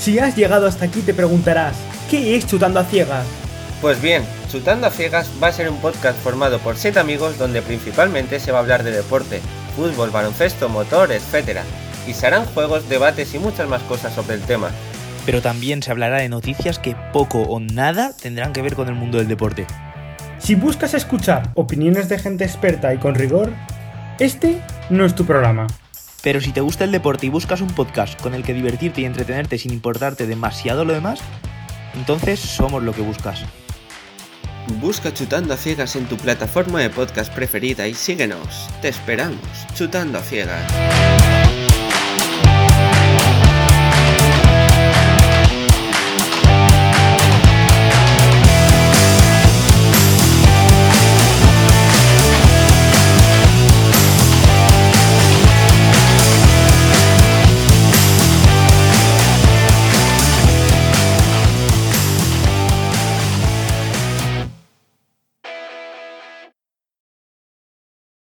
Si has llegado hasta aquí te preguntarás, ¿qué es Chutando a Ciegas? Pues bien, Chutando a Ciegas va a ser un podcast formado por 7 amigos donde principalmente se va a hablar de deporte, fútbol, baloncesto, motor, etc. Y se harán juegos, debates y muchas más cosas sobre el tema. Pero también se hablará de noticias que poco o nada tendrán que ver con el mundo del deporte. Si buscas escuchar opiniones de gente experta y con rigor, este no es tu programa. Pero si te gusta el deporte y buscas un podcast con el que divertirte y entretenerte sin importarte demasiado lo demás, entonces somos lo que buscas. Busca Chutando a Ciegas en tu plataforma de podcast preferida y síguenos. Te esperamos, Chutando a Ciegas.